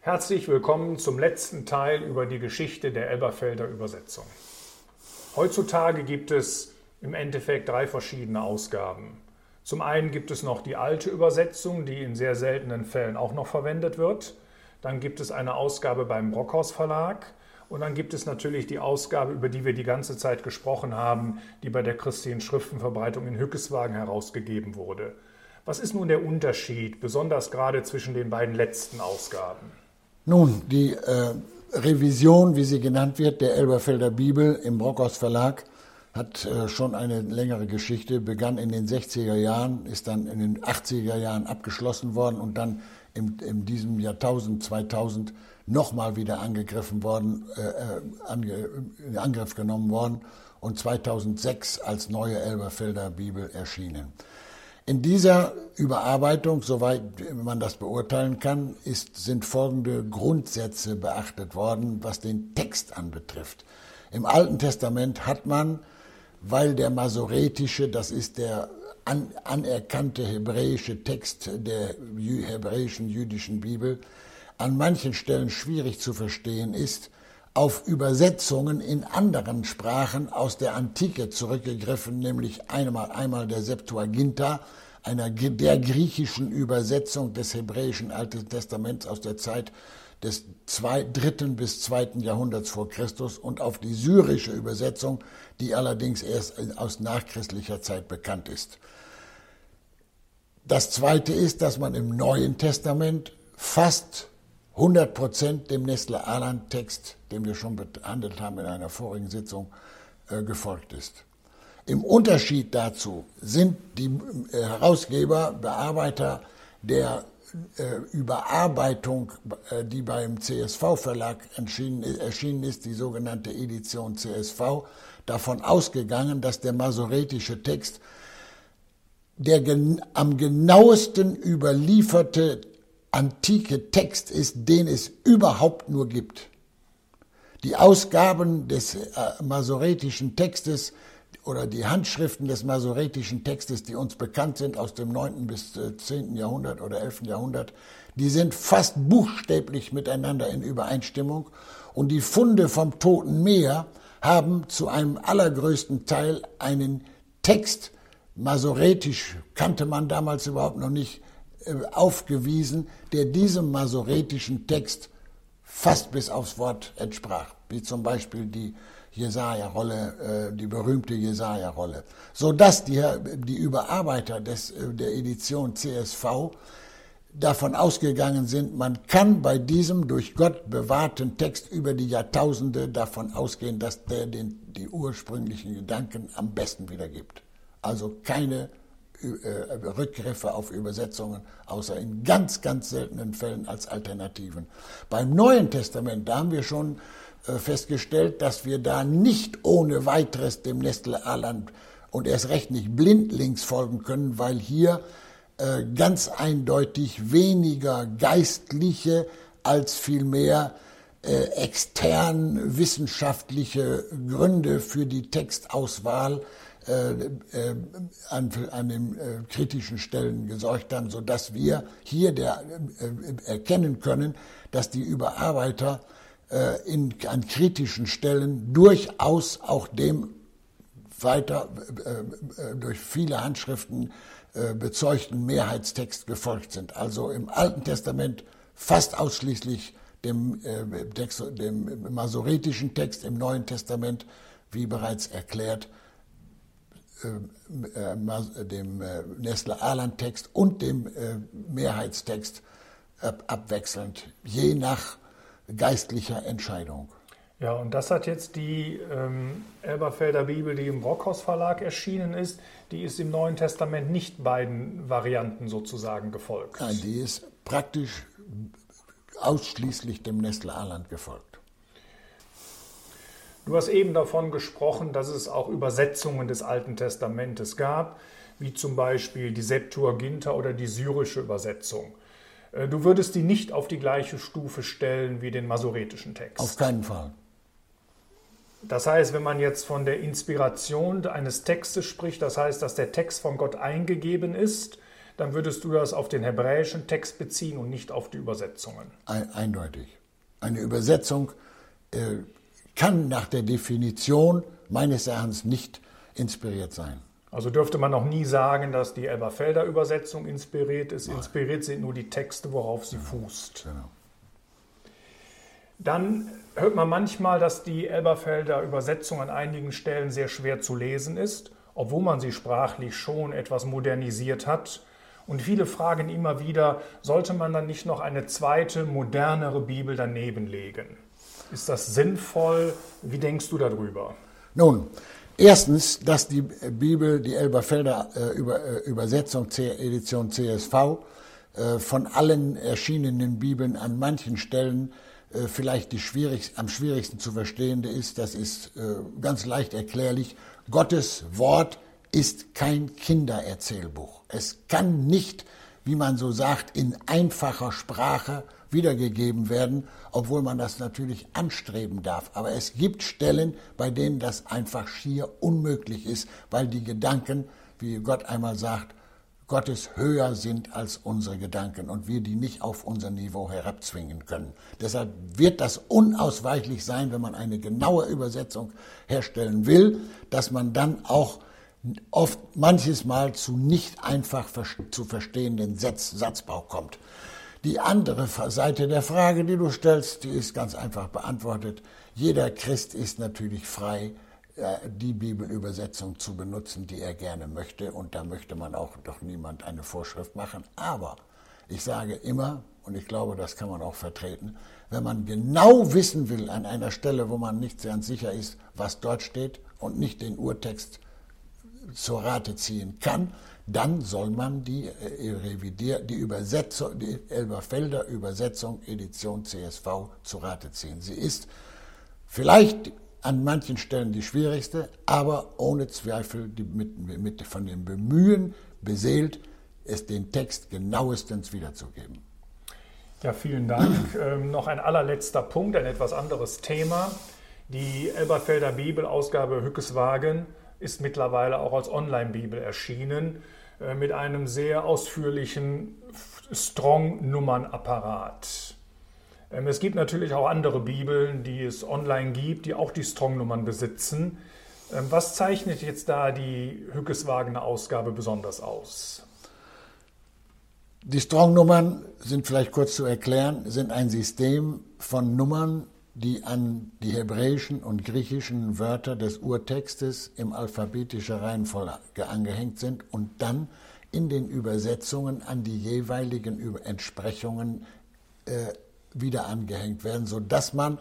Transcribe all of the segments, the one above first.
Herzlich willkommen zum letzten Teil über die Geschichte der Elberfelder Übersetzung. Heutzutage gibt es im Endeffekt drei verschiedene Ausgaben. Zum einen gibt es noch die alte Übersetzung, die in sehr seltenen Fällen auch noch verwendet wird. Dann gibt es eine Ausgabe beim Brockhaus Verlag. Und dann gibt es natürlich die Ausgabe, über die wir die ganze Zeit gesprochen haben, die bei der christlichen Schriftenverbreitung in Hückeswagen herausgegeben wurde. Was ist nun der Unterschied, besonders gerade zwischen den beiden letzten Ausgaben? Nun, die äh, Revision, wie sie genannt wird, der Elberfelder Bibel im Brockhaus Verlag hat äh, schon eine längere Geschichte, begann in den 60er Jahren, ist dann in den 80er Jahren abgeschlossen worden und dann in, in diesem Jahrtausend 2000 nochmal wieder angegriffen worden, äh, äh, ange, in Angriff genommen worden und 2006 als neue Elberfelder Bibel erschienen. In dieser Überarbeitung, soweit man das beurteilen kann, ist, sind folgende Grundsätze beachtet worden, was den Text anbetrifft. Im Alten Testament hat man, weil der masoretische, das ist der an, anerkannte hebräische Text der hebräischen jüdischen Bibel, an manchen Stellen schwierig zu verstehen ist, auf Übersetzungen in anderen Sprachen aus der Antike zurückgegriffen, nämlich einmal, einmal der Septuaginta, einer der griechischen Übersetzung des hebräischen Alten Testaments aus der Zeit des dritten bis zweiten Jahrhunderts vor Christus und auf die syrische Übersetzung, die allerdings erst aus nachchristlicher Zeit bekannt ist. Das zweite ist, dass man im Neuen Testament fast 100 Prozent dem Nestle-Aland-Text, den wir schon behandelt haben in einer vorigen Sitzung, äh, gefolgt ist. Im Unterschied dazu sind die äh, Herausgeber, Bearbeiter der Überarbeitung, äh, die beim CSV-Verlag erschienen ist, die sogenannte Edition CSV, davon ausgegangen, dass der masoretische Text der gen am genauesten überlieferte antike Text ist, den es überhaupt nur gibt. Die Ausgaben des äh, masoretischen Textes oder die Handschriften des masoretischen Textes, die uns bekannt sind aus dem 9. bis 10. Äh, Jahrhundert oder 11. Jahrhundert, die sind fast buchstäblich miteinander in Übereinstimmung und die Funde vom Toten Meer haben zu einem allergrößten Teil einen Text, masoretisch kannte man damals überhaupt noch nicht, äh, aufgewiesen, der diesem masoretischen Text fast bis aufs Wort entsprach, wie zum Beispiel die Jesaja-Rolle, äh, die berühmte Jesaja-Rolle, sodass die, die Überarbeiter des, äh, der Edition CSV davon ausgegangen sind, man kann bei diesem durch Gott bewahrten Text über die Jahrtausende davon ausgehen, dass der den, die ursprünglichen Gedanken am besten wiedergibt. Also keine äh, Rückgriffe auf Übersetzungen, außer in ganz, ganz seltenen Fällen als Alternativen. Beim Neuen Testament, da haben wir schon äh, festgestellt, dass wir da nicht ohne weiteres dem Nestle Aland und erst recht nicht blindlings folgen können, weil hier äh, ganz eindeutig weniger geistliche als vielmehr äh, extern wissenschaftliche Gründe für die Textauswahl äh, äh, an, an den äh, kritischen Stellen gesorgt haben, sodass wir hier der, erkennen können, dass die Überarbeiter in, an kritischen Stellen durchaus auch dem weiter durch viele Handschriften bezeugten Mehrheitstext gefolgt sind. Also im Alten Testament fast ausschließlich dem, Text, dem masoretischen Text, im Neuen Testament, wie bereits erklärt, äh, äh, dem äh, Nestle-Aland-Text und dem Mehrheitstext abwechselnd, je nach geistlicher Entscheidung. Ja, und das hat jetzt die ähm, Elberfelder Bibel, die im Brockhaus Verlag erschienen ist, die ist im Neuen Testament nicht beiden Varianten sozusagen gefolgt. Nein, die ist praktisch ausschließlich dem Nestle-Aland gefolgt. Du hast eben davon gesprochen, dass es auch Übersetzungen des Alten Testamentes gab, wie zum Beispiel die Septuaginta oder die syrische Übersetzung. Äh, du würdest die nicht auf die gleiche Stufe stellen wie den masoretischen Text. Auf keinen Fall. Das heißt, wenn man jetzt von der Inspiration eines Textes spricht, das heißt, dass der Text von Gott eingegeben ist, dann würdest du das auf den hebräischen Text beziehen und nicht auf die Übersetzungen. Eindeutig. Eine Übersetzung äh, kann nach der Definition meines Erachtens nicht inspiriert sein. Also dürfte man noch nie sagen, dass die Elberfelder Übersetzung inspiriert ist. Inspiriert sind nur die Texte, worauf sie fußt. Genau. Dann hört man manchmal, dass die Elberfelder Übersetzung an einigen Stellen sehr schwer zu lesen ist, obwohl man sie sprachlich schon etwas modernisiert hat. Und viele fragen immer wieder, sollte man dann nicht noch eine zweite, modernere Bibel daneben legen? Ist das sinnvoll? Wie denkst du darüber? Nun, erstens, dass die Bibel, die Elberfelder äh, Über, äh, Übersetzung Edition CSV, äh, von allen erschienenen Bibeln an manchen Stellen äh, vielleicht die schwierig, am schwierigsten zu verstehende ist, das ist äh, ganz leicht erklärlich. Gottes Wort ist kein Kindererzählbuch. Es kann nicht, wie man so sagt, in einfacher Sprache wiedergegeben werden, obwohl man das natürlich anstreben darf. Aber es gibt Stellen, bei denen das einfach schier unmöglich ist, weil die Gedanken, wie Gott einmal sagt, Gottes höher sind als unsere Gedanken und wir die nicht auf unser Niveau herabzwingen können. Deshalb wird das unausweichlich sein, wenn man eine genaue Übersetzung herstellen will, dass man dann auch oft manches Mal zu nicht einfach zu verstehenden Satz, Satzbau kommt. Die andere Seite der Frage, die du stellst, die ist ganz einfach beantwortet. Jeder Christ ist natürlich frei, die Bibelübersetzung zu benutzen, die er gerne möchte. Und da möchte man auch doch niemand eine Vorschrift machen. Aber ich sage immer, und ich glaube, das kann man auch vertreten, wenn man genau wissen will an einer Stelle, wo man nicht ganz sicher ist, was dort steht und nicht den Urtext zur Rate ziehen kann, dann soll man die äh, die Übersetzung, die Elberfelder Übersetzung Edition CSV zur Rate ziehen. Sie ist vielleicht an manchen Stellen die schwierigste, aber ohne Zweifel die mit, mit, von dem Bemühen beseelt, es den Text genauestens wiederzugeben. Ja, vielen Dank. ähm, noch ein allerletzter Punkt, ein etwas anderes Thema. Die Elberfelder Bibelausgabe Hückeswagen ist mittlerweile auch als Online-Bibel erschienen äh, mit einem sehr ausführlichen Strong-Nummern-Apparat. Ähm, es gibt natürlich auch andere Bibeln, die es online gibt, die auch die Strong-Nummern besitzen. Ähm, was zeichnet jetzt da die Hückeswagener Ausgabe besonders aus? Die Strong-Nummern sind vielleicht kurz zu erklären, sind ein System von Nummern, die an die hebräischen und griechischen Wörter des Urtextes im alphabetischer Reihenfolge angehängt sind und dann in den Übersetzungen an die jeweiligen Entsprechungen äh, wieder angehängt werden, sodass man,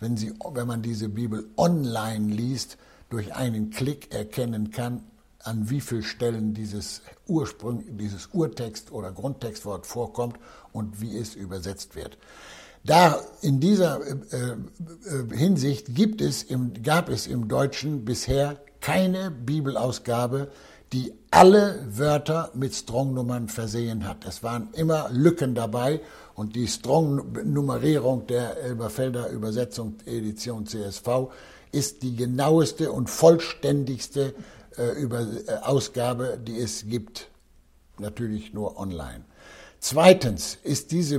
wenn, sie, wenn man diese Bibel online liest, durch einen Klick erkennen kann, an wie vielen Stellen dieses Ursprung, dieses Urtext oder Grundtextwort vorkommt und wie es übersetzt wird. Da in dieser äh, äh, Hinsicht gibt es im, gab es im Deutschen bisher keine Bibelausgabe, die alle Wörter mit Strong-Nummern versehen hat. Es waren immer Lücken dabei und die Strong-Nummerierung der Elberfelder Übersetzung Edition CSV ist die genaueste und vollständigste äh, Über äh, Ausgabe, die es gibt. Natürlich nur online. Zweitens ist diese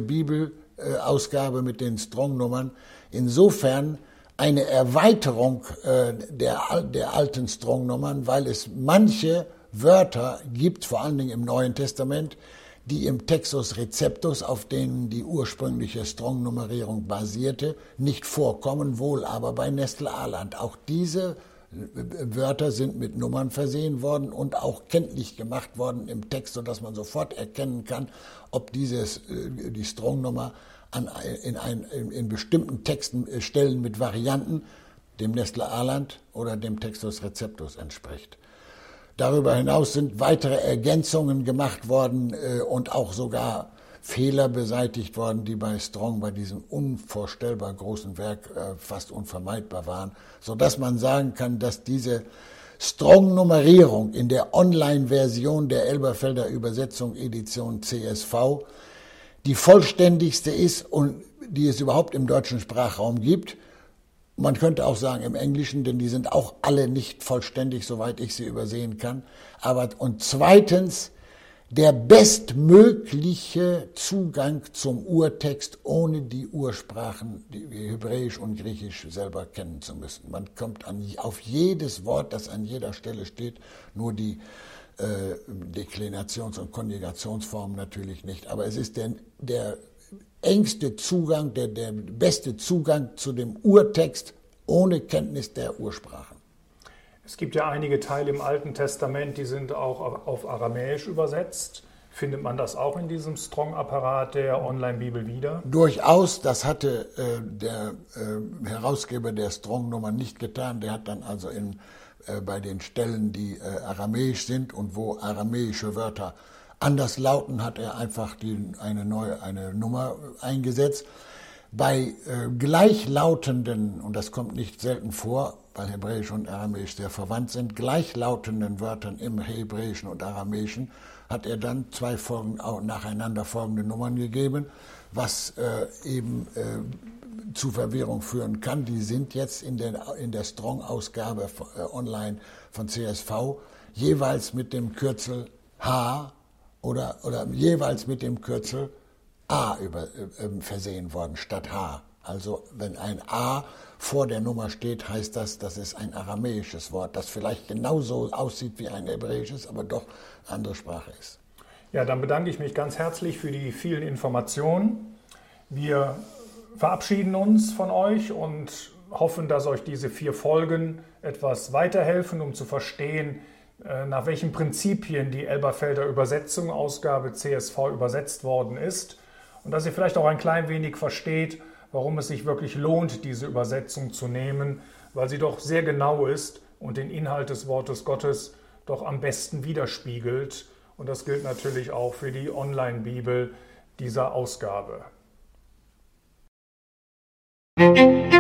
Bibelausgabe mit den Strong-Nummern insofern eine Erweiterung äh, der, der alten Strong-Nummern, weil es manche Wörter gibt, vor allen Dingen im Neuen Testament, die im Textus Receptus, auf denen die ursprüngliche Strong-Nummerierung basierte, nicht vorkommen, wohl aber bei Nestle Aland. Auch diese Wörter sind mit Nummern versehen worden und auch kenntlich gemacht worden im Text, sodass man sofort erkennen kann, ob dieses, äh, die Strong-Nummer in, ein, in, bestimmten Texten, äh, Stellen mit Varianten dem Nestle Aland oder dem Textus Receptus entspricht. Darüber hinaus sind weitere Ergänzungen gemacht worden äh, und auch sogar Fehler beseitigt worden, die bei Strong bei diesem unvorstellbar großen Werk äh, fast unvermeidbar waren, so dass man sagen kann, dass diese Strong-Nummerierung in der Online-Version der Elberfelder Übersetzung Edition CSV die vollständigste ist und die es überhaupt im deutschen Sprachraum gibt Man könnte auch sagen im Englischen, denn die sind auch alle nicht vollständig, soweit ich sie übersehen kann. Aber, und zweitens, der bestmögliche Zugang zum Urtext, ohne die Ursprachen, die Hebräisch und Griechisch selber kennen zu müssen. Man kommt an, auf jedes Wort, das an jeder Stelle steht, nur die äh, Deklinations- und Konjugationsformen natürlich nicht. Aber es ist der, der engste Zugang, der, der beste Zugang zu dem Urtext ohne Kenntnis der Ursprachen. Es gibt ja einige Teile im Alten Testament, die sind auch auf Aramäisch übersetzt. Findet man das auch in diesem Strong-Apparat der Online-Bibel wieder? Durchaus, das hatte äh, der äh, Herausgeber der Strong-Nummer nicht getan. Der hat dann also in, äh, bei den Stellen, die äh, aramäisch sind und wo aramäische Wörter anders lauten, hat er einfach die, eine neue eine Nummer eingesetzt. Bei äh, gleichlautenden, und das kommt nicht selten vor, weil Hebräisch und Aramäisch sehr verwandt sind, gleichlautenden Wörtern im Hebräischen und Aramäischen hat er dann zwei Folgen, nacheinander folgende Nummern gegeben, was äh, eben äh, zu Verwirrung führen kann. Die sind jetzt in der, in der Strong-Ausgabe äh, online von CSV jeweils mit dem Kürzel H oder, oder jeweils mit dem Kürzel A über, äh, versehen worden statt H. Also wenn ein A vor der Nummer steht, heißt das, das ist ein aramäisches Wort, das vielleicht genauso aussieht wie ein hebräisches, aber doch andere Sprache ist. Ja, dann bedanke ich mich ganz herzlich für die vielen Informationen. Wir verabschieden uns von euch und hoffen, dass euch diese vier Folgen etwas weiterhelfen, um zu verstehen, äh, nach welchen Prinzipien die Elberfelder Übersetzung, Ausgabe CSV übersetzt worden ist und dass ihr vielleicht auch ein klein wenig versteht, warum es sich wirklich lohnt, diese Übersetzung zu nehmen, weil sie doch sehr genau ist und den Inhalt des Wortes Gottes doch am besten widerspiegelt. Und das gilt natürlich auch für die Online-Bibel dieser Ausgabe. Musik